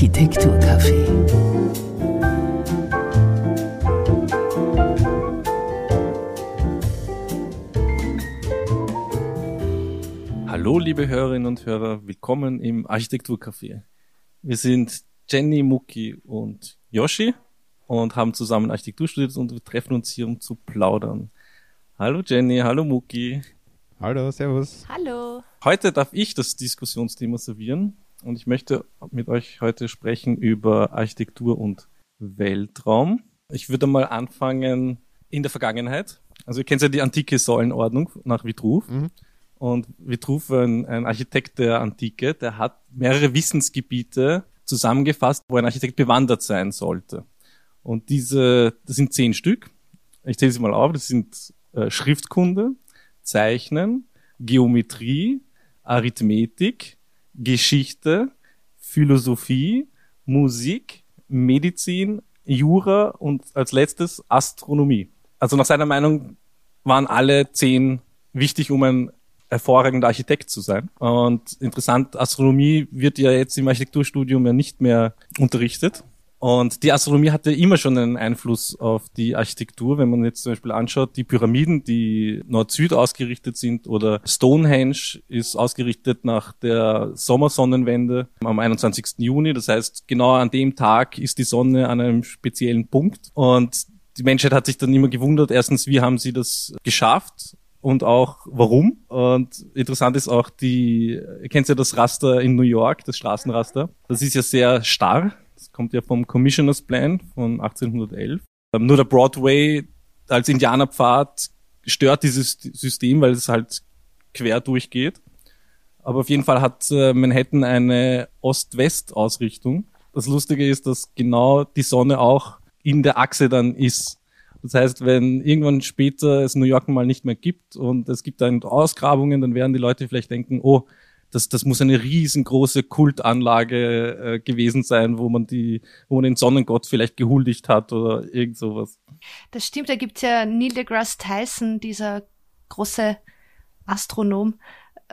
Architekturcafé. Hallo, liebe Hörerinnen und Hörer, willkommen im Architekturcafé. Wir sind Jenny, Muki und Yoshi und haben zusammen Architektur studiert und wir treffen uns hier, um zu plaudern. Hallo Jenny, hallo Muki. Hallo, servus. Hallo. Heute darf ich das Diskussionsthema servieren und ich möchte mit euch heute sprechen über Architektur und Weltraum. Ich würde mal anfangen in der Vergangenheit. Also ihr kennt ja die antike Säulenordnung nach Vitruv. Mhm. Und Vitruv, ein, ein Architekt der Antike, der hat mehrere Wissensgebiete zusammengefasst, wo ein Architekt bewandert sein sollte. Und diese, das sind zehn Stück. Ich zähle sie mal auf. Das sind äh, Schriftkunde, Zeichnen, Geometrie, Arithmetik, Geschichte, Philosophie, Musik, Medizin, Jura und als letztes Astronomie. Also nach seiner Meinung waren alle zehn wichtig, um ein hervorragender Architekt zu sein. Und interessant, Astronomie wird ja jetzt im Architekturstudium ja nicht mehr unterrichtet. Und die Astronomie hatte immer schon einen Einfluss auf die Architektur. Wenn man jetzt zum Beispiel anschaut, die Pyramiden, die Nord-Süd ausgerichtet sind oder Stonehenge ist ausgerichtet nach der Sommersonnenwende am 21. Juni. Das heißt, genau an dem Tag ist die Sonne an einem speziellen Punkt. Und die Menschheit hat sich dann immer gewundert, erstens, wie haben sie das geschafft? und auch warum. Und interessant ist auch die, ihr kennt ja das Raster in New York, das Straßenraster. Das ist ja sehr starr kommt ja vom Commissioners Plan von 1811. Ähm, nur der Broadway als Indianerpfad stört dieses System, weil es halt quer durchgeht. Aber auf jeden Fall hat äh, Manhattan eine Ost-West-Ausrichtung. Das Lustige ist, dass genau die Sonne auch in der Achse dann ist. Das heißt, wenn irgendwann später es New York mal nicht mehr gibt und es gibt dann Ausgrabungen, dann werden die Leute vielleicht denken, oh, das, das muss eine riesengroße Kultanlage äh, gewesen sein, wo man die, wo man den Sonnengott vielleicht gehuldigt hat oder irgend sowas. Das stimmt, da gibt's ja Neil deGrasse Tyson, dieser große Astronom,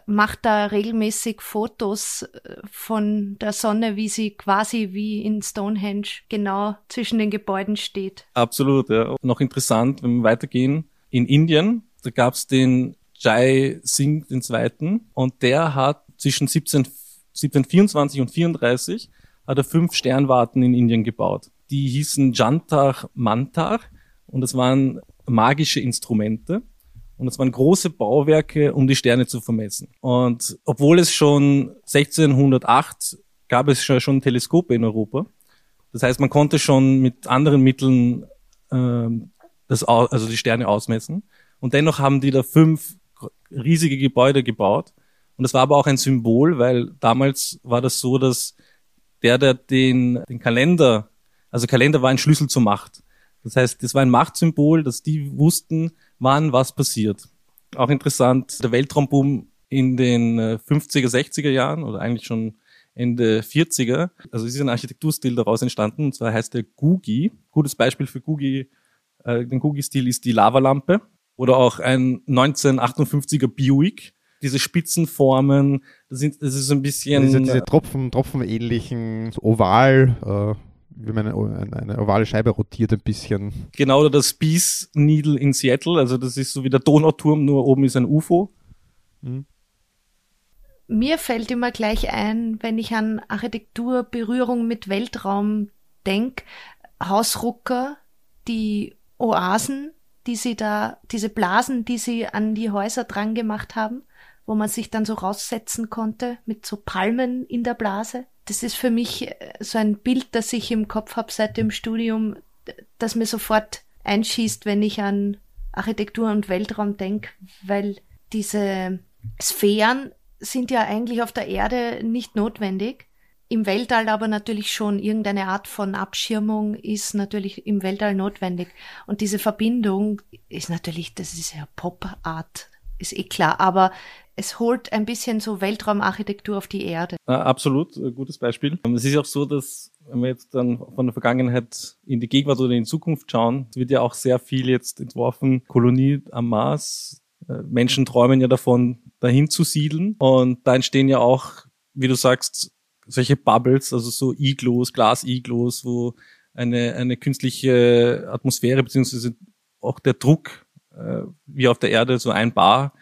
macht da regelmäßig Fotos äh, von der Sonne, wie sie quasi wie in Stonehenge genau zwischen den Gebäuden steht. Absolut, ja. Noch interessant, wenn wir weitergehen, in Indien, da gab's den Jai Singh II. und der hat zwischen 17, 1724 und 34 hat er fünf Sternwarten in Indien gebaut. Die hießen Jantar Mantar und das waren magische Instrumente. Und das waren große Bauwerke, um die Sterne zu vermessen. Und obwohl es schon 1608 gab es schon Teleskope in Europa. Das heißt, man konnte schon mit anderen Mitteln ähm, das, also die Sterne ausmessen. Und dennoch haben die da fünf riesige Gebäude gebaut. Und das war aber auch ein Symbol, weil damals war das so, dass der, der den, den Kalender, also Kalender war ein Schlüssel zur Macht. Das heißt, das war ein Machtsymbol, dass die wussten, wann was passiert. Auch interessant, der Weltraumboom in den 50er, äh, 60er Jahren oder eigentlich schon Ende 40er. Also es ist ein Architekturstil daraus entstanden, und zwar heißt der Gugi. Gutes Beispiel für Gugi, äh, den Gugi-Stil ist die Lavalampe oder auch ein 1958er Buick diese Spitzenformen, das, sind, das ist ein bisschen... Diese, diese Tropfen, tropfenähnlichen, so oval, äh, wie man eine, eine, ovale Scheibe rotiert ein bisschen. Genau, oder das Peace Needle in Seattle, also das ist so wie der Donauturm, nur oben ist ein UFO. Mhm. Mir fällt immer gleich ein, wenn ich an Architektur, Berührung mit Weltraum denke, Hausrucker, die Oasen, die sie da, diese Blasen, die sie an die Häuser dran gemacht haben wo man sich dann so raussetzen konnte mit so Palmen in der Blase. Das ist für mich äh, so ein Bild, das ich im Kopf habe seit dem Studium, das mir sofort einschießt, wenn ich an Architektur und Weltraum denke, weil diese Sphären sind ja eigentlich auf der Erde nicht notwendig. Im Weltall aber natürlich schon irgendeine Art von Abschirmung ist natürlich im Weltall notwendig. Und diese Verbindung ist natürlich, das ist ja Pop-Art, ist eh klar. Aber es holt ein bisschen so Weltraumarchitektur auf die Erde. Absolut, gutes Beispiel. Es ist auch so, dass wenn wir jetzt dann von der Vergangenheit in die Gegenwart oder in die Zukunft schauen, wird ja auch sehr viel jetzt entworfen, Kolonie am Mars. Äh, Menschen träumen ja davon, dahin zu siedeln. Und da entstehen ja auch, wie du sagst, solche Bubbles, also so Iglos, Glas-Iglos, wo eine, eine künstliche Atmosphäre beziehungsweise auch der Druck äh, wie auf der Erde so ein Bar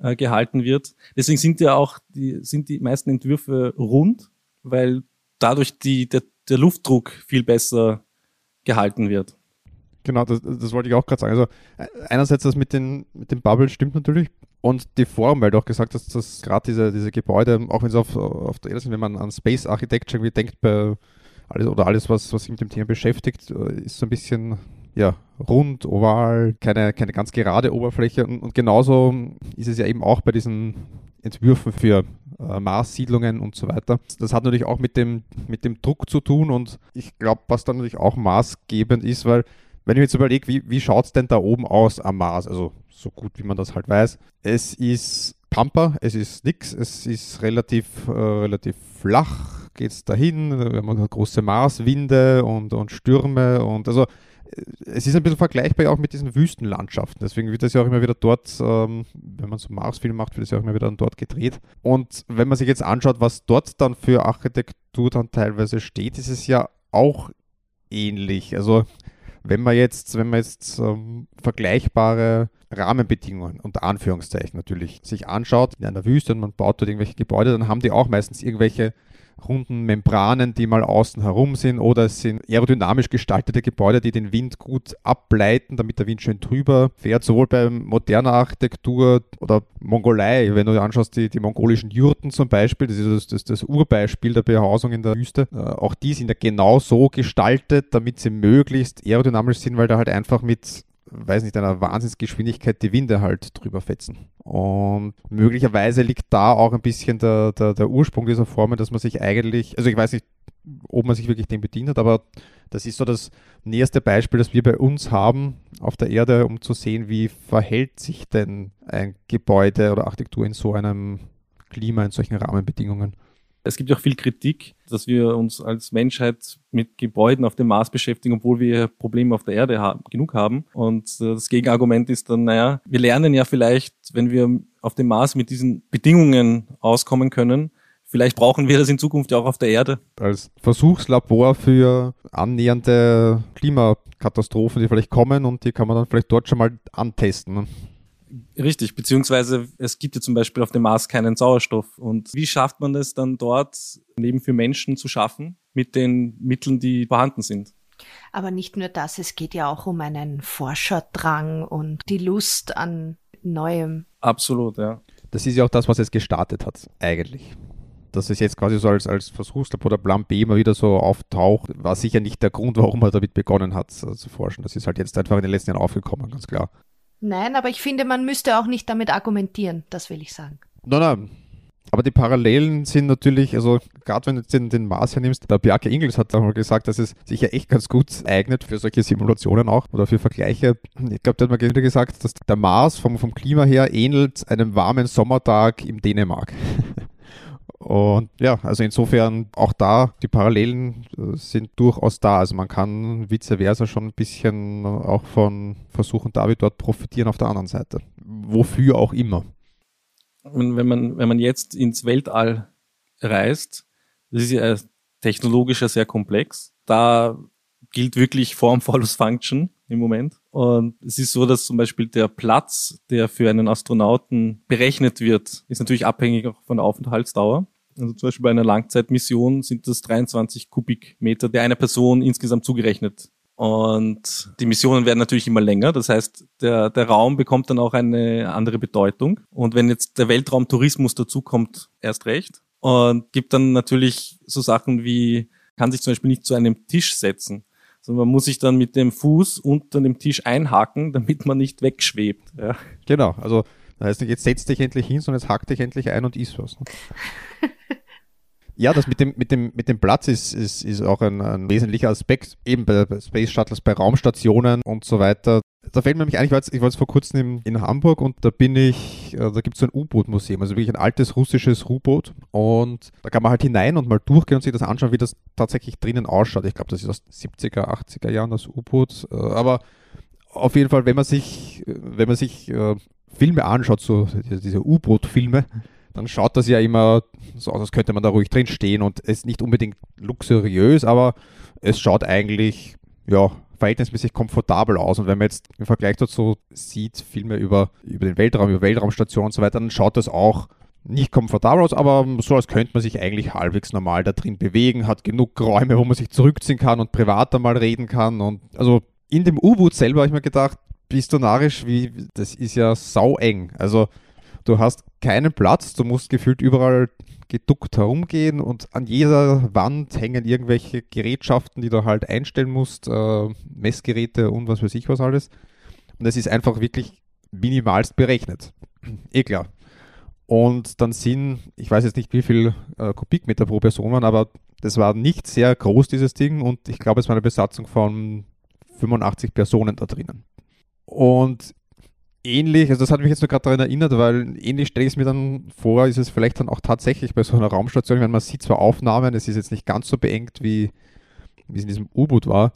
äh, gehalten wird. Deswegen sind ja auch die, sind die meisten Entwürfe rund, weil dadurch die, der, der Luftdruck viel besser gehalten wird. Genau, das, das wollte ich auch gerade sagen. Also äh, einerseits das mit den, mit den Bubbles stimmt natürlich. Und die Form, weil du auch gesagt hast, dass gerade diese, diese Gebäude, auch wenn sie auf, auf der Erde sind, wenn man an Space Architecture denkt, bei alles oder alles, was, was sich mit dem Thema beschäftigt, äh, ist so ein bisschen ja, rund, oval, keine, keine ganz gerade Oberfläche. Und, und genauso ist es ja eben auch bei diesen Entwürfen für äh, Marssiedlungen und so weiter. Das hat natürlich auch mit dem, mit dem Druck zu tun und ich glaube, was dann natürlich auch maßgebend ist, weil wenn ich mir jetzt überlege, wie, wie schaut es denn da oben aus am Mars, also so gut wie man das halt weiß, es ist Pampa, es ist nix, es ist relativ, äh, relativ flach, geht es dahin, wir haben große Marswinde und, und Stürme und also es ist ein bisschen vergleichbar auch mit diesen Wüstenlandschaften. Deswegen wird das ja auch immer wieder dort, ähm, wenn man so Marsfilm macht, wird das ja auch immer wieder dort gedreht. Und wenn man sich jetzt anschaut, was dort dann für Architektur dann teilweise steht, ist es ja auch ähnlich. Also wenn man jetzt, wenn man jetzt ähm, vergleichbare Rahmenbedingungen, unter Anführungszeichen natürlich, sich anschaut in einer Wüste und man baut dort irgendwelche Gebäude, dann haben die auch meistens irgendwelche runden Membranen, die mal außen herum sind, oder es sind aerodynamisch gestaltete Gebäude, die den Wind gut ableiten, damit der Wind schön drüber fährt, sowohl bei moderner Architektur oder Mongolei, wenn du anschaust, die, die mongolischen Jurten zum Beispiel, das ist das, das, das Urbeispiel der Behausung in der Wüste, äh, auch die sind ja genau so gestaltet, damit sie möglichst aerodynamisch sind, weil da halt einfach mit weiß nicht, einer Wahnsinnsgeschwindigkeit die Winde halt drüber fetzen. Und möglicherweise liegt da auch ein bisschen der, der, der Ursprung dieser Formen, dass man sich eigentlich, also ich weiß nicht, ob man sich wirklich dem bedient hat, aber das ist so das näherste Beispiel, das wir bei uns haben auf der Erde, um zu sehen, wie verhält sich denn ein Gebäude oder Architektur in so einem Klima, in solchen Rahmenbedingungen. Es gibt ja auch viel Kritik, dass wir uns als Menschheit mit Gebäuden auf dem Mars beschäftigen, obwohl wir Probleme auf der Erde haben, genug haben. Und äh, das Gegenargument ist dann, naja, wir lernen ja vielleicht, wenn wir auf dem Mars mit diesen Bedingungen auskommen können, vielleicht brauchen wir das in Zukunft ja auch auf der Erde. Als Versuchslabor für annähernde Klimakatastrophen, die vielleicht kommen und die kann man dann vielleicht dort schon mal antesten. Richtig, beziehungsweise es gibt ja zum Beispiel auf dem Mars keinen Sauerstoff. Und wie schafft man es dann dort, Leben für Menschen zu schaffen mit den Mitteln, die vorhanden sind? Aber nicht nur das, es geht ja auch um einen Forscherdrang und die Lust an Neuem. Absolut, ja. Das ist ja auch das, was es gestartet hat, eigentlich. Dass es jetzt quasi so als, als Versuchslab oder Plan B immer wieder so auftaucht, war sicher nicht der Grund, warum er damit begonnen hat äh, zu forschen. Das ist halt jetzt einfach in den letzten Jahren aufgekommen, ganz klar. Nein, aber ich finde, man müsste auch nicht damit argumentieren, das will ich sagen. Nein, nein. Aber die Parallelen sind natürlich, also gerade wenn du den, den Mars hernimmst, der Bjarke Ingels hat auch mal gesagt, dass es sich ja echt ganz gut eignet für solche Simulationen auch oder für Vergleiche. Ich glaube, der hat mal gesagt, dass der Mars vom, vom Klima her ähnelt einem warmen Sommertag im Dänemark. Und ja, also insofern auch da, die Parallelen äh, sind durchaus da. Also man kann vice versa schon ein bisschen auch von versuchen, David dort profitieren auf der anderen Seite. Wofür auch immer. Wenn man, wenn man jetzt ins Weltall reist, das ist ja technologisch sehr komplex. Da gilt wirklich Form follows Function im Moment. Und es ist so, dass zum Beispiel der Platz, der für einen Astronauten berechnet wird, ist natürlich abhängig auch von der Aufenthaltsdauer. Also zum Beispiel bei einer Langzeitmission sind das 23 Kubikmeter der einer Person insgesamt zugerechnet. Und die Missionen werden natürlich immer länger. Das heißt, der, der Raum bekommt dann auch eine andere Bedeutung. Und wenn jetzt der Weltraumtourismus dazukommt, erst recht. Und gibt dann natürlich so Sachen wie, kann sich zum Beispiel nicht zu einem Tisch setzen sondern man muss sich dann mit dem Fuß unter dem Tisch einhaken, damit man nicht wegschwebt. Ja. Genau, also das heißt nicht, jetzt setz dich endlich hin, sondern jetzt hack dich endlich ein und iss was. Ne? Ja, das mit dem, mit dem, mit dem Platz ist, ist, ist auch ein, ein wesentlicher Aspekt, eben bei Space Shuttles, bei Raumstationen und so weiter. Da fällt mir nämlich ein, ich war jetzt, ich war jetzt vor kurzem in, in Hamburg und da bin ich, äh, da gibt es so ein U-Boot-Museum, also wirklich ein altes russisches U-Boot und da kann man halt hinein und mal durchgehen und sich das anschauen, wie das tatsächlich drinnen ausschaut. Ich glaube, das ist aus 70er, 80er Jahren das U-Boot, äh, aber auf jeden Fall, wenn man sich, wenn man sich äh, Filme anschaut, so diese U-Boot-Filme, dann schaut das ja immer so aus, als könnte man da ruhig drin stehen und es ist nicht unbedingt luxuriös, aber es schaut eigentlich, ja, verhältnismäßig komfortabel aus. Und wenn man jetzt im Vergleich dazu sieht, Filme über, über den Weltraum, über Weltraumstationen und so weiter, dann schaut das auch nicht komfortabel aus, aber so als könnte man sich eigentlich halbwegs normal da drin bewegen, hat genug Räume, wo man sich zurückziehen kann und privat einmal reden kann. Und also in dem U-Boot selber habe ich mir gedacht, bist du narrisch, wie, das ist ja sau eng. Also du hast keinen Platz, du musst gefühlt überall geduckt herumgehen und an jeder Wand hängen irgendwelche Gerätschaften, die du halt einstellen musst, äh, Messgeräte und was weiß ich was alles. Und es ist einfach wirklich minimalst berechnet. eh klar. Und dann sind, ich weiß jetzt nicht wie viel äh, Kubikmeter pro Person waren, aber das war nicht sehr groß, dieses Ding. Und ich glaube, es war eine Besatzung von 85 Personen da drinnen. Und ähnlich, also das hat mich jetzt nur gerade daran erinnert, weil ähnlich stelle ich es mir dann vor, ist es vielleicht dann auch tatsächlich bei so einer Raumstation, ich meine, man sieht zwar Aufnahmen, es ist jetzt nicht ganz so beengt, wie, wie es in diesem U-Boot war,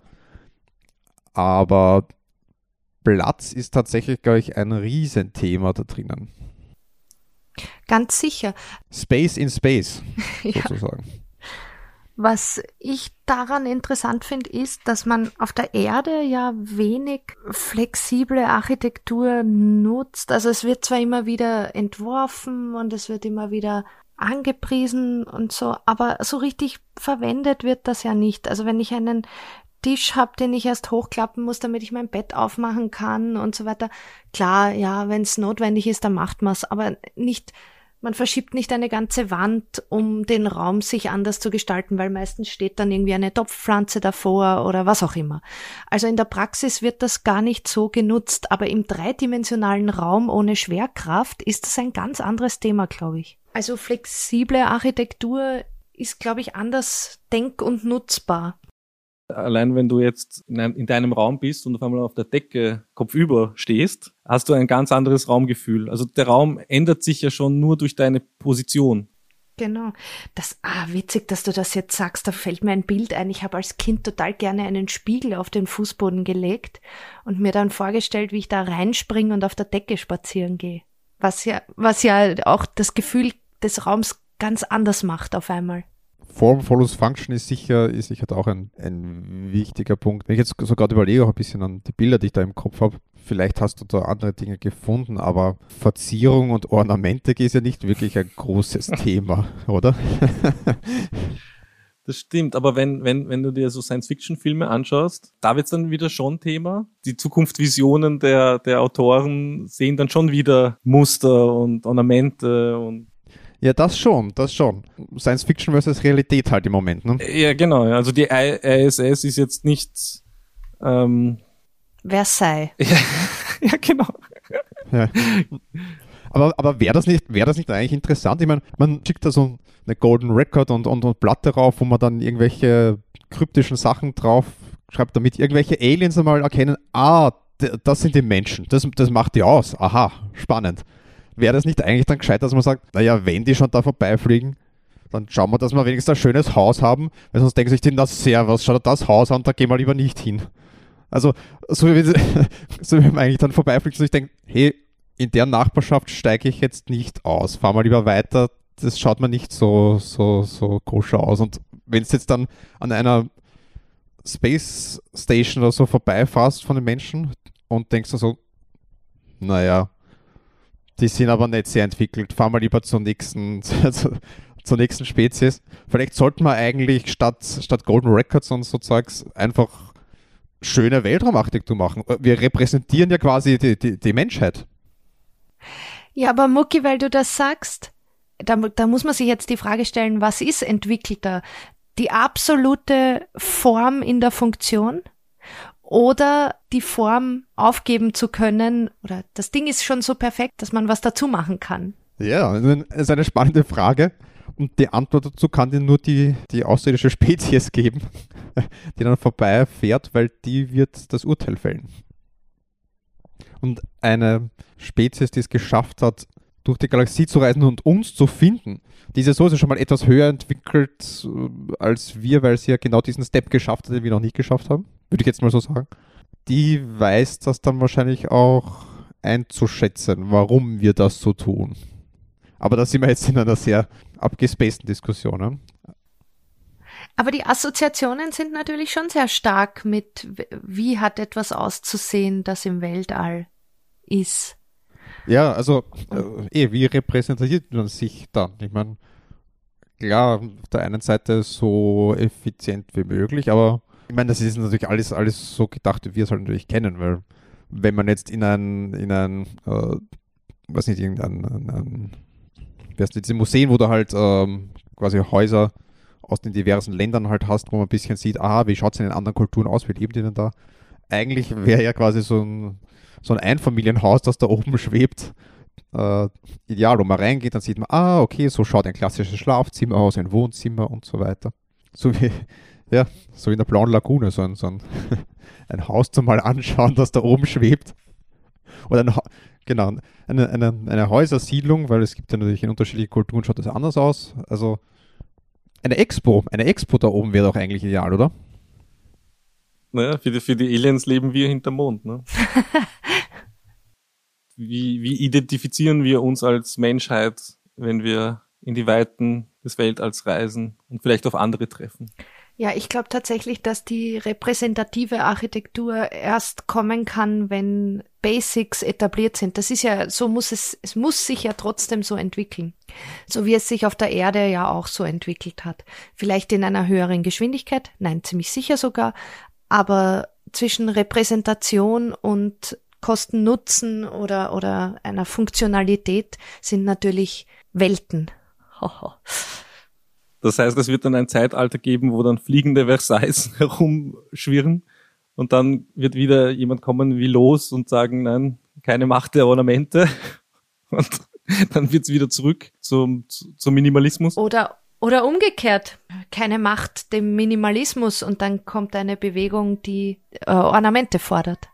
aber Platz ist tatsächlich, glaube ich, ein Riesenthema da drinnen. Ganz sicher. Space in Space, sozusagen. Ja. Was ich daran interessant finde, ist, dass man auf der Erde ja wenig flexible Architektur nutzt. Also es wird zwar immer wieder entworfen und es wird immer wieder angepriesen und so, aber so richtig verwendet wird das ja nicht. Also wenn ich einen Tisch habe, den ich erst hochklappen muss, damit ich mein Bett aufmachen kann und so weiter. Klar, ja, wenn es notwendig ist, dann macht man's, aber nicht man verschiebt nicht eine ganze Wand, um den Raum sich anders zu gestalten, weil meistens steht dann irgendwie eine Topfpflanze davor oder was auch immer. Also in der Praxis wird das gar nicht so genutzt, aber im dreidimensionalen Raum ohne Schwerkraft ist das ein ganz anderes Thema, glaube ich. Also flexible Architektur ist, glaube ich, anders denk- und nutzbar. Allein wenn du jetzt in, einem, in, deinem Raum bist und auf einmal auf der Decke kopfüber stehst, hast du ein ganz anderes Raumgefühl. Also der Raum ändert sich ja schon nur durch deine Position. Genau. Das, ah, witzig, dass du das jetzt sagst. Da fällt mir ein Bild ein. Ich habe als Kind total gerne einen Spiegel auf den Fußboden gelegt und mir dann vorgestellt, wie ich da reinspringe und auf der Decke spazieren gehe. Was ja, was ja auch das Gefühl des Raums ganz anders macht auf einmal. Form follows Function ist sicher, ist sicher auch ein, ein wichtiger Punkt. Wenn ich jetzt so gerade überlege, auch ein bisschen an die Bilder, die ich da im Kopf habe, vielleicht hast du da andere Dinge gefunden, aber Verzierung und Ornamente ist ja nicht wirklich ein großes Thema, oder? Das stimmt, aber wenn, wenn, wenn du dir so Science-Fiction-Filme anschaust, da wird es dann wieder schon Thema. Die Zukunftsvisionen der, der Autoren sehen dann schon wieder Muster und Ornamente und ja, das schon, das schon. Science Fiction versus Realität halt im Moment, ne? Ja, genau. Also die ISS ist jetzt nicht ähm, Versailles. Ja, ja genau. Ja. Aber, aber wäre das, nicht, wär das nicht eigentlich interessant? Ich meine, man schickt da so eine Golden Record und, und, und Platte drauf, wo man dann irgendwelche kryptischen Sachen drauf schreibt, damit irgendwelche Aliens einmal erkennen, ah, das sind die Menschen, das, das macht die aus. Aha, spannend wäre das nicht eigentlich dann gescheit, dass man sagt, naja, wenn die schon da vorbeifliegen, dann schauen wir, dass wir wenigstens ein schönes Haus haben, weil sonst denken sich die, na sehr, was schaut das Haus an, da gehen wir lieber nicht hin. Also, so wie, so wie man eigentlich dann vorbeifliegt und ich denke, hey, in der Nachbarschaft steige ich jetzt nicht aus, fahr mal lieber weiter, das schaut mir nicht so, so, so koscher aus. Und wenn es jetzt dann an einer Space Station oder so vorbeifährst von den Menschen und denkst du so, naja, die sind aber nicht sehr entwickelt. Fahren wir lieber zur nächsten, zur nächsten Spezies. Vielleicht sollten wir eigentlich statt, statt Golden Records und so Zeugs einfach schöne Weltraumarchitektur machen. Wir repräsentieren ja quasi die, die, die Menschheit. Ja, aber Mucki, weil du das sagst, da, da muss man sich jetzt die Frage stellen, was ist entwickelter? Die absolute Form in der Funktion oder die Form aufgeben zu können oder das Ding ist schon so perfekt, dass man was dazu machen kann. Ja, das ist eine spannende Frage. Und die Antwort dazu kann dir nur die, die außerirdische Spezies geben, die dann vorbeifährt, weil die wird das Urteil fällen. Und eine Spezies, die es geschafft hat, durch die Galaxie zu reisen und uns zu finden, die ist ja sowieso schon mal etwas höher entwickelt äh, als wir, weil sie ja genau diesen Step geschafft hat, den wir noch nicht geschafft haben. Würde ich jetzt mal so sagen. Die weiß das dann wahrscheinlich auch einzuschätzen, warum wir das so tun. Aber da sind wir jetzt in einer sehr abgespaceden Diskussion. Ne? Aber die Assoziationen sind natürlich schon sehr stark mit, wie hat etwas auszusehen, das im Weltall ist. Ja, also äh, eh, wie repräsentiert man sich dann? Ich meine, klar, auf der einen Seite so effizient wie möglich, aber ich meine, das ist natürlich alles, alles so gedacht, wie wir es halt natürlich kennen, weil wenn man jetzt in ein, in ein, äh, weiß nicht, irgendein, ein, ein, diese Museen, wo du halt ähm, quasi Häuser aus den diversen Ländern halt hast, wo man ein bisschen sieht, aha, wie schaut es in den anderen Kulturen aus, wie leben die denn da? Eigentlich wäre ja quasi so ein, so ein Einfamilienhaus, das da oben schwebt, äh, ideal, wo man reingeht, dann sieht man, ah, okay, so schaut ein klassisches Schlafzimmer aus, ein Wohnzimmer und so weiter. So wie, ja, so in der blauen Lagune, so ein, so ein, ein Haus zum mal anschauen, das da oben schwebt. Oder ein, genau, eine, eine, eine Häusersiedlung, weil es gibt ja natürlich in unterschiedlichen Kulturen schaut das anders aus. Also eine Expo, eine Expo da oben wäre doch eigentlich ideal, oder? Naja, für die, für die Aliens leben wir hinterm Mond, ne? wie, wie identifizieren wir uns als Menschheit, wenn wir in die Weiten des Weltalls reisen und vielleicht auf andere treffen? Ja, ich glaube tatsächlich, dass die repräsentative Architektur erst kommen kann, wenn Basics etabliert sind. Das ist ja, so muss es, es muss sich ja trotzdem so entwickeln. So wie es sich auf der Erde ja auch so entwickelt hat. Vielleicht in einer höheren Geschwindigkeit, nein, ziemlich sicher sogar, aber zwischen Repräsentation und Kosten-Nutzen oder, oder einer Funktionalität sind natürlich Welten. Das heißt, es wird dann ein Zeitalter geben, wo dann fliegende Versailles herumschwirren und dann wird wieder jemand kommen wie los und sagen, nein, keine Macht der Ornamente und dann wird's wieder zurück zum, zum Minimalismus. Oder, oder umgekehrt, keine Macht dem Minimalismus und dann kommt eine Bewegung, die äh, Ornamente fordert.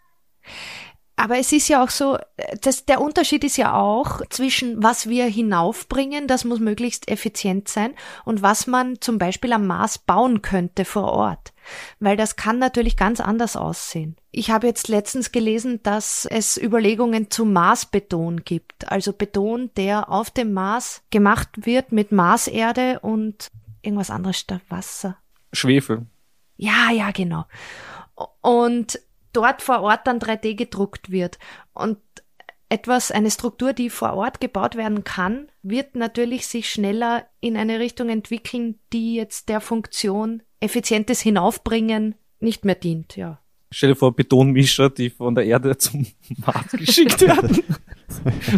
Aber es ist ja auch so, dass der Unterschied ist ja auch zwischen was wir hinaufbringen, das muss möglichst effizient sein, und was man zum Beispiel am Mars bauen könnte vor Ort. Weil das kann natürlich ganz anders aussehen. Ich habe jetzt letztens gelesen, dass es Überlegungen zu Marsbeton gibt. Also Beton, der auf dem Mars gemacht wird mit Marserde und irgendwas anderes statt Wasser. Schwefel. Ja, ja, genau. Und dort vor Ort dann 3D gedruckt wird. Und etwas, eine Struktur, die vor Ort gebaut werden kann, wird natürlich sich schneller in eine Richtung entwickeln, die jetzt der Funktion effizientes Hinaufbringen nicht mehr dient, ja. Stell dir vor, Betonmischer, die von der Erde zum Mars geschickt werden.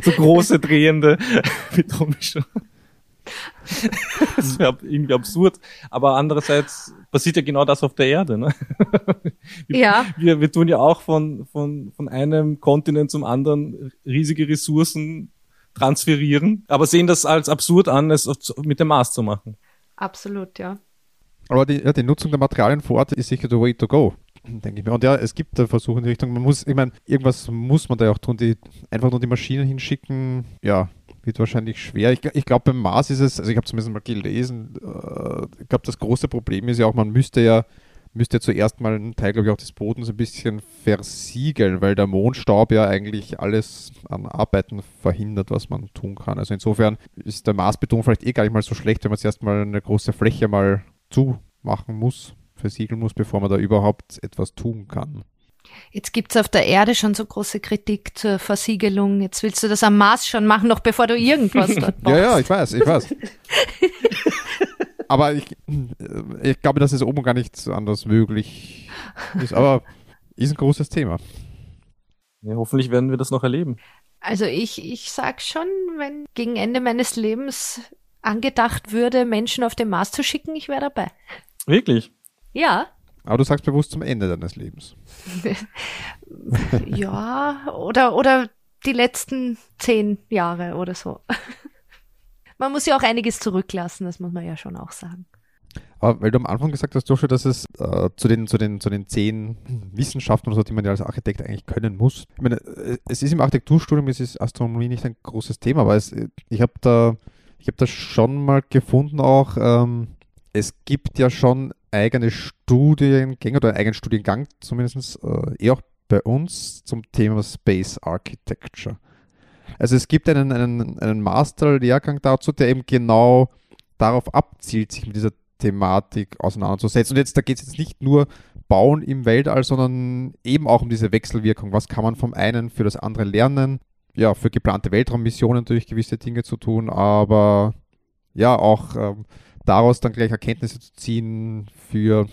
so große drehende Betonmischer. das wäre irgendwie absurd. Aber andererseits passiert ja genau das auf der Erde. Ne? Ja. Wir, wir tun ja auch von, von, von einem Kontinent zum anderen riesige Ressourcen transferieren, aber sehen das als absurd an, es mit dem Mars zu machen. Absolut, ja. Aber die, ja, die Nutzung der Materialien vor Ort ist sicher the way to go, denke ich mir. Und ja, es gibt da Versuche in die Richtung. Man muss, ich meine, irgendwas muss man da ja auch tun, die einfach nur die Maschinen hinschicken, ja, wird wahrscheinlich schwer. Ich, ich glaube, beim Mars ist es, also ich habe zumindest mal gelesen, äh, ich glaube, das große Problem ist ja auch, man müsste ja müsste zuerst mal einen Teil, glaube ich, auch des Bodens ein bisschen versiegeln, weil der Mondstaub ja eigentlich alles an Arbeiten verhindert, was man tun kann. Also insofern ist der Marsbeton vielleicht eh gar nicht mal so schlecht, wenn man es erstmal eine große Fläche mal zumachen muss, versiegeln muss, bevor man da überhaupt etwas tun kann. Jetzt gibt's auf der Erde schon so große Kritik zur Versiegelung. Jetzt willst du das am Mars schon machen, noch bevor du irgendwas dort machst. ja, ja, ich weiß, ich weiß. aber ich, ich glaube, dass es oben gar nicht anders möglich ist. Aber ist ein großes Thema. Ja, hoffentlich werden wir das noch erleben. Also ich, ich sag schon, wenn gegen Ende meines Lebens angedacht würde, Menschen auf den Mars zu schicken, ich wäre dabei. Wirklich? Ja. Aber du sagst bewusst zum Ende deines Lebens. ja, oder, oder die letzten zehn Jahre oder so. Man muss ja auch einiges zurücklassen, das muss man ja schon auch sagen. Aber weil du am Anfang gesagt hast, Joshua, dass es äh, zu, den, zu, den, zu den zehn Wissenschaften oder so, die man ja als Architekt eigentlich können muss. Ich meine, es ist im Architekturstudium, es ist Astronomie nicht ein großes Thema, aber es, ich habe da, ich habe da schon mal gefunden auch, ähm, es gibt ja schon eigene Studiengänge oder einen eigenen Studiengang zumindest äh, eh auch bei uns zum Thema Space Architecture. Also es gibt einen, einen, einen Master-Lehrgang dazu, der eben genau darauf abzielt, sich mit dieser Thematik auseinanderzusetzen. Und jetzt, da geht es jetzt nicht nur Bauen im Weltall, sondern eben auch um diese Wechselwirkung. Was kann man vom einen für das andere lernen? Ja, für geplante Weltraummissionen natürlich gewisse Dinge zu tun, aber ja, auch ähm, daraus dann gleich Erkenntnisse zu ziehen für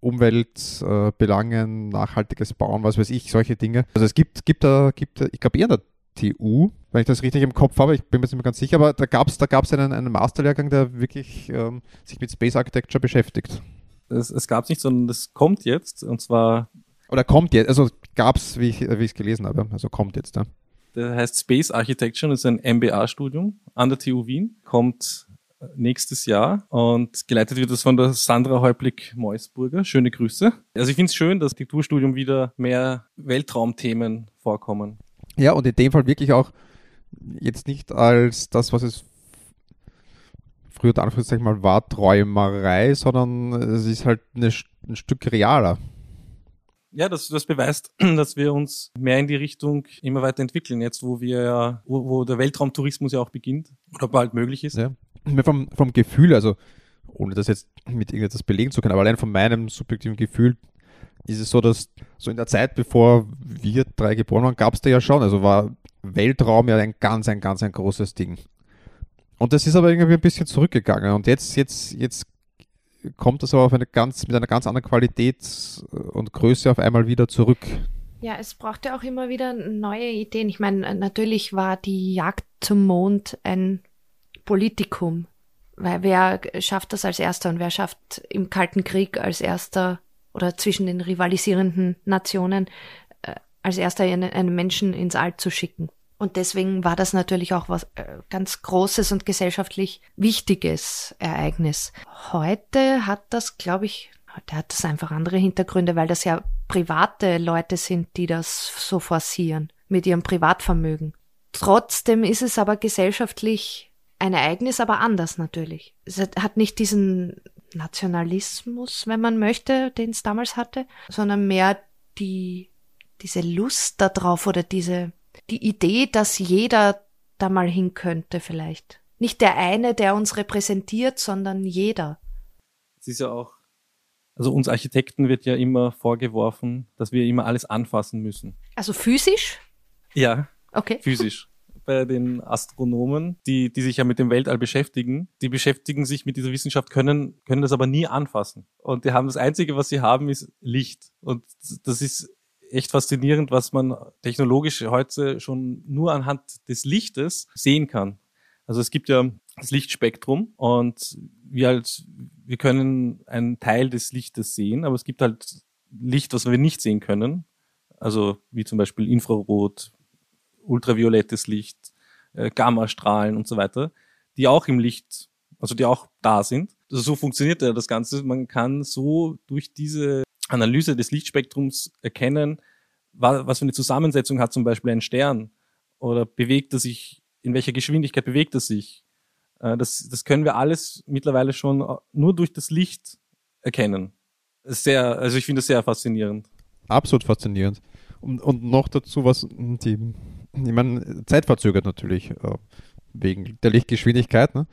Umweltbelangen, äh, nachhaltiges Bauen, was weiß ich, solche Dinge. Also es gibt, gibt da, gibt, ich glaube eher der TU, wenn ich das richtig im Kopf habe, ich bin mir jetzt nicht mehr ganz sicher, aber da gab es da gab's einen, einen Masterlehrgang, der wirklich ähm, sich mit Space Architecture beschäftigt. Es, es gab es nicht, sondern das kommt jetzt und zwar. Oder kommt jetzt, also gab es, wie ich es gelesen habe, also kommt jetzt. Ja. Der heißt Space Architecture und ist ein MBA-Studium an der TU Wien, kommt nächstes Jahr und geleitet wird das von der Sandra Häuplig-Meusburger. Schöne Grüße. Also ich finde es schön, dass Architekturstudium wieder mehr Weltraumthemen vorkommen. Ja, und in dem Fall wirklich auch jetzt nicht als das, was es früher Anführungszeichen mal war, Träumerei, sondern es ist halt eine, ein Stück realer. Ja, das, das beweist, dass wir uns mehr in die Richtung immer weiter entwickeln, jetzt wo wir ja, wo, wo der Weltraumtourismus ja auch beginnt oder bald möglich ist. Ja. Vom, vom Gefühl, also ohne das jetzt mit irgendetwas belegen zu können, aber allein von meinem subjektiven Gefühl ist es so, dass so in der Zeit, bevor wir drei geboren waren, gab es da ja schon, also war Weltraum ja ein ganz, ein ganz, ein großes Ding. Und das ist aber irgendwie ein bisschen zurückgegangen und jetzt, jetzt, jetzt kommt das aber auf eine ganz, mit einer ganz anderen Qualität und Größe auf einmal wieder zurück. Ja, es brauchte auch immer wieder neue Ideen. Ich meine, natürlich war die Jagd zum Mond ein Politikum. Weil wer schafft das als erster und wer schafft im Kalten Krieg als erster oder zwischen den rivalisierenden Nationen äh, als erster einen, einen Menschen ins All zu schicken? Und deswegen war das natürlich auch was äh, ganz Großes und gesellschaftlich wichtiges Ereignis. Heute hat das, glaube ich, heute hat das einfach andere Hintergründe, weil das ja private Leute sind, die das so forcieren mit ihrem Privatvermögen. Trotzdem ist es aber gesellschaftlich ein Ereignis, aber anders natürlich. Es hat nicht diesen Nationalismus, wenn man möchte, den es damals hatte, sondern mehr die, diese Lust darauf oder diese, die Idee, dass jeder da mal hin könnte vielleicht. Nicht der eine, der uns repräsentiert, sondern jeder. Es ist ja auch, also uns Architekten wird ja immer vorgeworfen, dass wir immer alles anfassen müssen. Also physisch? Ja. Okay. Physisch. Bei den Astronomen, die, die sich ja mit dem Weltall beschäftigen, die beschäftigen sich mit dieser Wissenschaft, können, können das aber nie anfassen. Und die haben das Einzige, was sie haben, ist Licht. Und das ist echt faszinierend, was man technologisch heute schon nur anhand des Lichtes sehen kann. Also es gibt ja das Lichtspektrum und wir halt, wir können einen Teil des Lichtes sehen, aber es gibt halt Licht, was wir nicht sehen können. Also wie zum Beispiel Infrarot, ultraviolettes Licht, äh, Gammastrahlen und so weiter, die auch im Licht, also die auch da sind. Also so funktioniert ja das Ganze. Man kann so durch diese Analyse des Lichtspektrums erkennen, was für eine Zusammensetzung hat zum Beispiel ein Stern oder bewegt er sich, in welcher Geschwindigkeit bewegt er sich. Äh, das, das können wir alles mittlerweile schon äh, nur durch das Licht erkennen. Sehr, also ich finde das sehr faszinierend. Absolut faszinierend. Und, und noch dazu, was die, ich meine, zeitverzögert natürlich, äh, wegen der Lichtgeschwindigkeit, ne?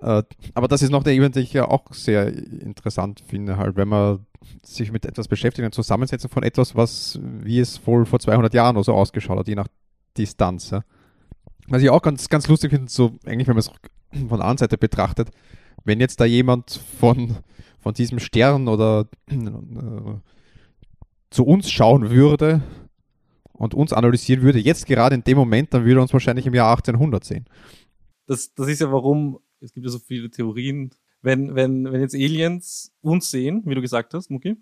Äh, aber das ist noch der Event, den ich ja auch sehr interessant finde, halt, wenn man sich mit etwas beschäftigt, und Zusammensetzen von etwas, was, wie es wohl vor 200 Jahren oder so ausgeschaut hat, je nach Distanz. Ja. Was ich auch ganz, ganz lustig finde, so eigentlich, wenn man es von der anderen Seite betrachtet, wenn jetzt da jemand von, von diesem Stern oder äh, zu uns schauen würde und uns analysieren würde, jetzt gerade in dem Moment, dann würde er uns wahrscheinlich im Jahr 1800 sehen. Das, das ist ja warum es gibt ja so viele Theorien, wenn, wenn, wenn jetzt Aliens uns sehen, wie du gesagt hast, Muki,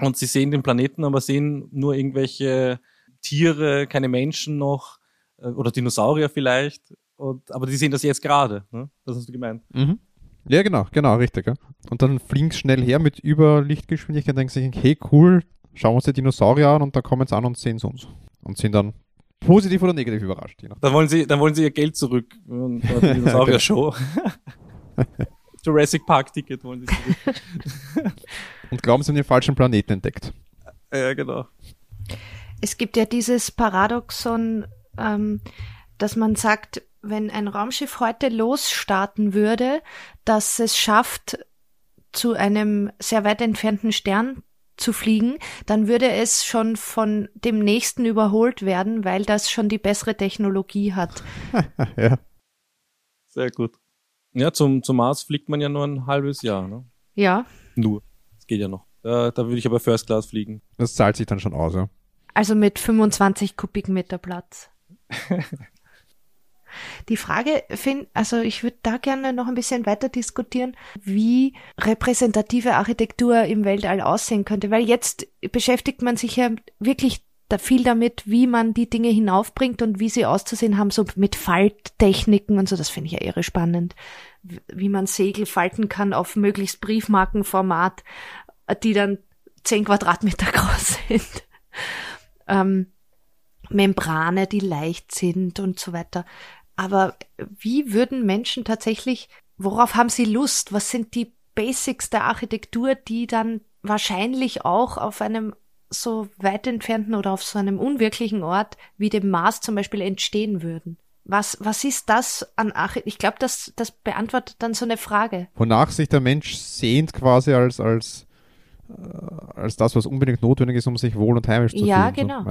und sie sehen den Planeten, aber sehen nur irgendwelche Tiere, keine Menschen noch, äh, oder Dinosaurier vielleicht, und, aber die sehen das jetzt gerade, ne? Das hast du gemeint. Mhm. Ja, genau, genau, richtig. Ja. Und dann fliegen schnell her mit Überlichtgeschwindigkeit denken sich, hey, cool, schauen wir uns die Dinosaurier an und dann kommen sie an und sehen sie uns. Und sind dann positiv oder negativ überrascht. Dann wollen sie, dann wollen sie ihr Geld zurück. Und die Dinosaurier-Show. Jurassic Park-Ticket wollen sie zurück. und glauben, sie haben den falschen Planeten entdeckt. Ja, genau. Es gibt ja dieses Paradoxon, ähm, dass man sagt, wenn ein Raumschiff heute losstarten würde, dass es schafft, zu einem sehr weit entfernten Stern zu fliegen, dann würde es schon von dem nächsten überholt werden, weil das schon die bessere Technologie hat. ja. Sehr gut. Ja, zum, zum Mars fliegt man ja nur ein halbes Jahr, ne? Ja. Nur. Das geht ja noch. Da, da würde ich aber First Class fliegen. Das zahlt sich dann schon aus, ja. Also mit 25 Kubikmeter Platz. Die Frage finde, also ich würde da gerne noch ein bisschen weiter diskutieren, wie repräsentative Architektur im Weltall aussehen könnte, weil jetzt beschäftigt man sich ja wirklich viel damit, wie man die Dinge hinaufbringt und wie sie auszusehen haben, so mit Falttechniken und so, das finde ich ja irre spannend, wie man Segel falten kann auf möglichst Briefmarkenformat, die dann zehn Quadratmeter groß sind. Ähm, Membrane, die leicht sind und so weiter. Aber wie würden Menschen tatsächlich, worauf haben sie Lust? Was sind die Basics der Architektur, die dann wahrscheinlich auch auf einem so weit entfernten oder auf so einem unwirklichen Ort wie dem Mars zum Beispiel entstehen würden? Was, was ist das an Architektur? Ich glaube, das, das beantwortet dann so eine Frage. Wonach sich der Mensch sehnt quasi als, als als das, was unbedingt notwendig ist, um sich wohl und heimisch zu fühlen. Ja, genau.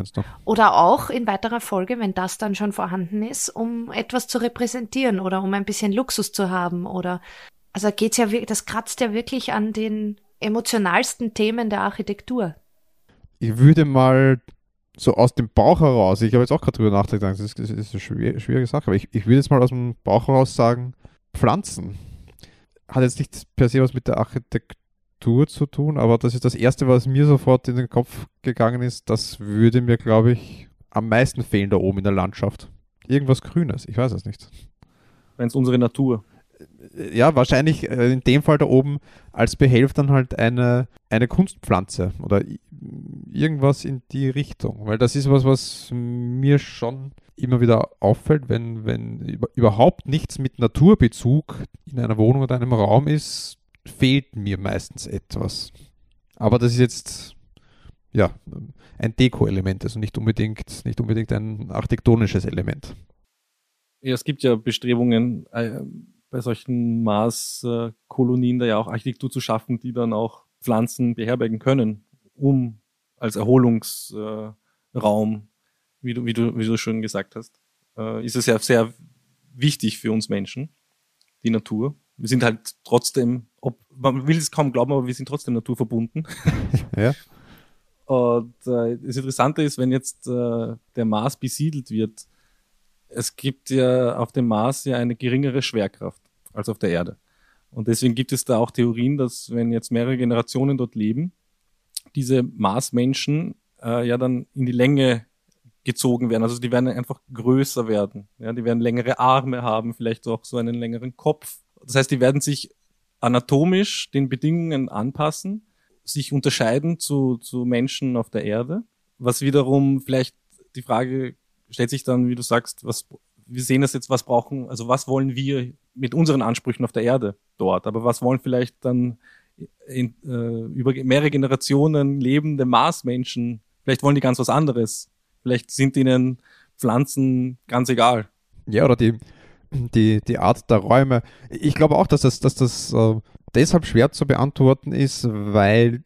Oder auch in weiterer Folge, wenn das dann schon vorhanden ist, um etwas zu repräsentieren oder um ein bisschen Luxus zu haben oder also geht's ja wirklich, das kratzt ja wirklich an den emotionalsten Themen der Architektur. Ich würde mal so aus dem Bauch heraus, ich habe jetzt auch gerade drüber nachgedacht, das ist, das ist eine schwierige, schwierige Sache, aber ich, ich würde jetzt mal aus dem Bauch heraus sagen, Pflanzen. Hat jetzt nicht per se was mit der Architektur Architektur zu tun, aber das ist das Erste, was mir sofort in den Kopf gegangen ist. Das würde mir, glaube ich, am meisten fehlen da oben in der Landschaft. Irgendwas Grünes, ich weiß es nicht. Wenn es unsere Natur. Äh, ja, wahrscheinlich äh, in dem Fall da oben als Behelf dann halt eine, eine Kunstpflanze oder irgendwas in die Richtung. Weil das ist was, was mir schon immer wieder auffällt, wenn, wenn überhaupt nichts mit Naturbezug in einer Wohnung oder einem Raum ist, fehlt mir meistens etwas. Aber das ist jetzt ja ein Deko-Element, also nicht unbedingt, nicht unbedingt ein architektonisches Element. Ja, es gibt ja Bestrebungen äh, bei solchen Mars-Kolonien da ja auch Architektur zu schaffen, die dann auch Pflanzen beherbergen können, um als Erholungsraum, äh, wie, du, wie, du, wie du schon gesagt hast, äh, ist es ja sehr wichtig für uns Menschen, die Natur wir sind halt trotzdem, ob, man will es kaum glauben, aber wir sind trotzdem naturverbunden. ja. Und äh, das Interessante ist, wenn jetzt äh, der Mars besiedelt wird, es gibt ja auf dem Mars ja eine geringere Schwerkraft als auf der Erde. Und deswegen gibt es da auch Theorien, dass wenn jetzt mehrere Generationen dort leben, diese Marsmenschen äh, ja dann in die Länge gezogen werden. Also die werden einfach größer werden. Ja, die werden längere Arme haben, vielleicht auch so einen längeren Kopf das heißt, die werden sich anatomisch den Bedingungen anpassen, sich unterscheiden zu, zu Menschen auf der Erde, was wiederum vielleicht die Frage stellt sich dann, wie du sagst, was, wir sehen das jetzt, was brauchen, also was wollen wir mit unseren Ansprüchen auf der Erde dort, aber was wollen vielleicht dann in, äh, über mehrere Generationen lebende Marsmenschen, vielleicht wollen die ganz was anderes, vielleicht sind ihnen Pflanzen ganz egal. Ja, oder die, die, die Art der Räume. Ich glaube auch, dass das, dass das äh, deshalb schwer zu beantworten ist, weil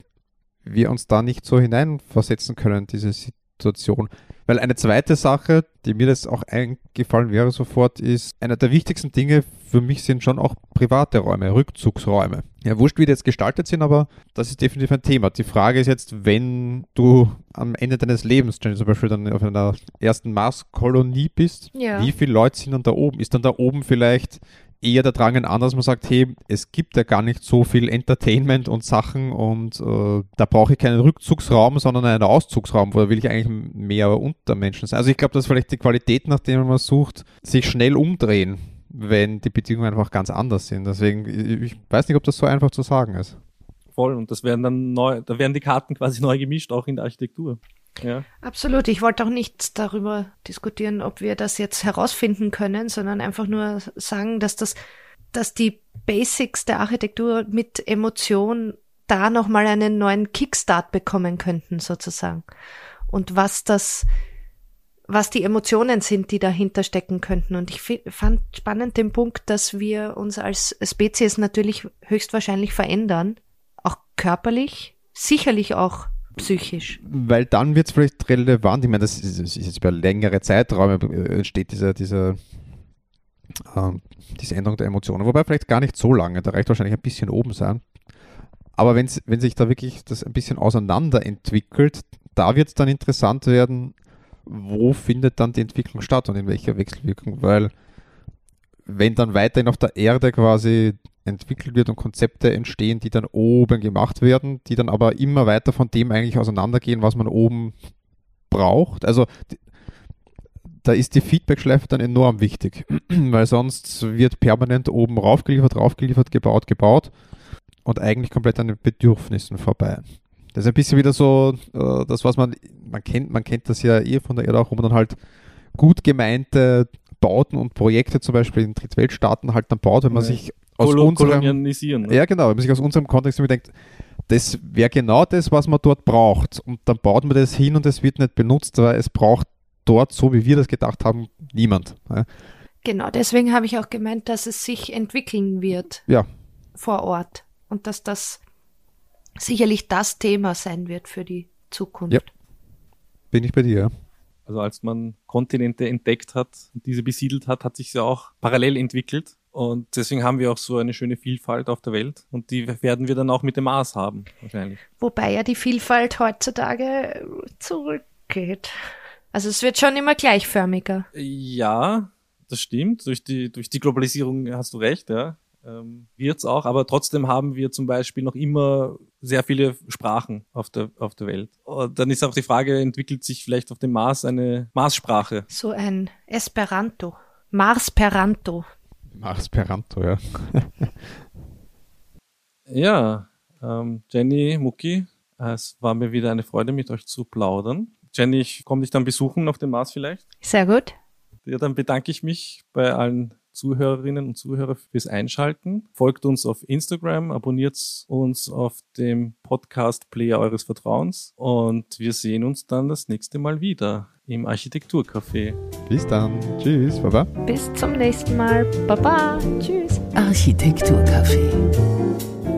wir uns da nicht so hineinversetzen können, diese Situation. Weil eine zweite Sache, die mir jetzt auch eingefallen wäre sofort, ist, einer der wichtigsten Dinge für mich sind schon auch private Räume, Rückzugsräume. Ja, wurscht, wie die jetzt gestaltet sind, aber das ist definitiv ein Thema. Die Frage ist jetzt, wenn du am Ende deines Lebens, zum Beispiel dann auf einer ersten Marskolonie bist, ja. wie viele Leute sind dann da oben? Ist dann da oben vielleicht eher der Drang an, dass man sagt, hey, es gibt ja gar nicht so viel Entertainment und Sachen und äh, da brauche ich keinen Rückzugsraum, sondern einen Auszugsraum, wo will ich eigentlich mehr unter Menschen sein. Also ich glaube, dass vielleicht die Qualität, nach der man sucht, sich schnell umdrehen, wenn die Bedingungen einfach ganz anders sind. Deswegen, ich weiß nicht, ob das so einfach zu sagen ist. Voll, und das werden dann neu, da werden die Karten quasi neu gemischt, auch in der Architektur. Ja. Absolut. Ich wollte auch nicht darüber diskutieren, ob wir das jetzt herausfinden können, sondern einfach nur sagen, dass das, dass die Basics der Architektur mit Emotion da nochmal einen neuen Kickstart bekommen könnten, sozusagen. Und was das, was die Emotionen sind, die dahinter stecken könnten. Und ich fand spannend den Punkt, dass wir uns als Spezies natürlich höchstwahrscheinlich verändern, auch körperlich, sicherlich auch psychisch. Weil dann wird es vielleicht relevant, ich meine, das ist, das ist jetzt über längere Zeiträume entsteht dieser, dieser ähm, diese Änderung der Emotionen, wobei vielleicht gar nicht so lange, da reicht wahrscheinlich ein bisschen oben sein. Aber wenn's, wenn sich da wirklich das ein bisschen auseinander entwickelt, da wird es dann interessant werden, wo findet dann die Entwicklung statt und in welcher Wechselwirkung, weil wenn dann weiterhin auf der Erde quasi entwickelt wird und Konzepte entstehen, die dann oben gemacht werden, die dann aber immer weiter von dem eigentlich auseinandergehen, was man oben braucht. Also da ist die Feedback-Schleife dann enorm wichtig, weil sonst wird permanent oben raufgeliefert, raufgeliefert, gebaut, gebaut und eigentlich komplett an den Bedürfnissen vorbei. Das ist ein bisschen wieder so, äh, das, was man, man kennt, man kennt das ja eh von der Erde auch, wo man dann halt gut gemeinte Bauten und Projekte zum Beispiel in Drittweltstaaten halt dann baut, wenn man ja. sich aus Kol unserem, ne? ja genau, wenn man sich aus unserem Kontext denkt, das wäre genau das, was man dort braucht. Und dann baut man das hin und es wird nicht benutzt, weil es braucht dort, so wie wir das gedacht haben, niemand. Ja. Genau, deswegen habe ich auch gemeint, dass es sich entwickeln wird. Ja. Vor Ort. Und dass das sicherlich das Thema sein wird für die Zukunft. Ja. Bin ich bei dir, ja. Also als man Kontinente entdeckt hat und diese besiedelt hat, hat sich ja auch parallel entwickelt. Und deswegen haben wir auch so eine schöne Vielfalt auf der Welt. Und die werden wir dann auch mit dem Mars haben, wahrscheinlich. Wobei ja die Vielfalt heutzutage zurückgeht. Also es wird schon immer gleichförmiger. Ja, das stimmt. Durch die, durch die Globalisierung hast du recht, ja ähm, wird's auch, aber trotzdem haben wir zum Beispiel noch immer sehr viele Sprachen auf der, auf der Welt. Und dann ist auch die Frage, entwickelt sich vielleicht auf dem Mars eine Marssprache? So ein Esperanto. Marsperanto. Marsperanto, ja. ja, ähm, Jenny, Muki, es war mir wieder eine Freude, mit euch zu plaudern. Jenny, ich komme dich dann besuchen auf dem Mars vielleicht. Sehr gut. Ja, dann bedanke ich mich bei allen Zuhörerinnen und Zuhörer fürs Einschalten. Folgt uns auf Instagram, abonniert uns auf dem Podcast-Player eures Vertrauens und wir sehen uns dann das nächste Mal wieder im Architekturcafé. Bis dann. Tschüss. Baba. Bis zum nächsten Mal. Baba. Tschüss. Architekturcafé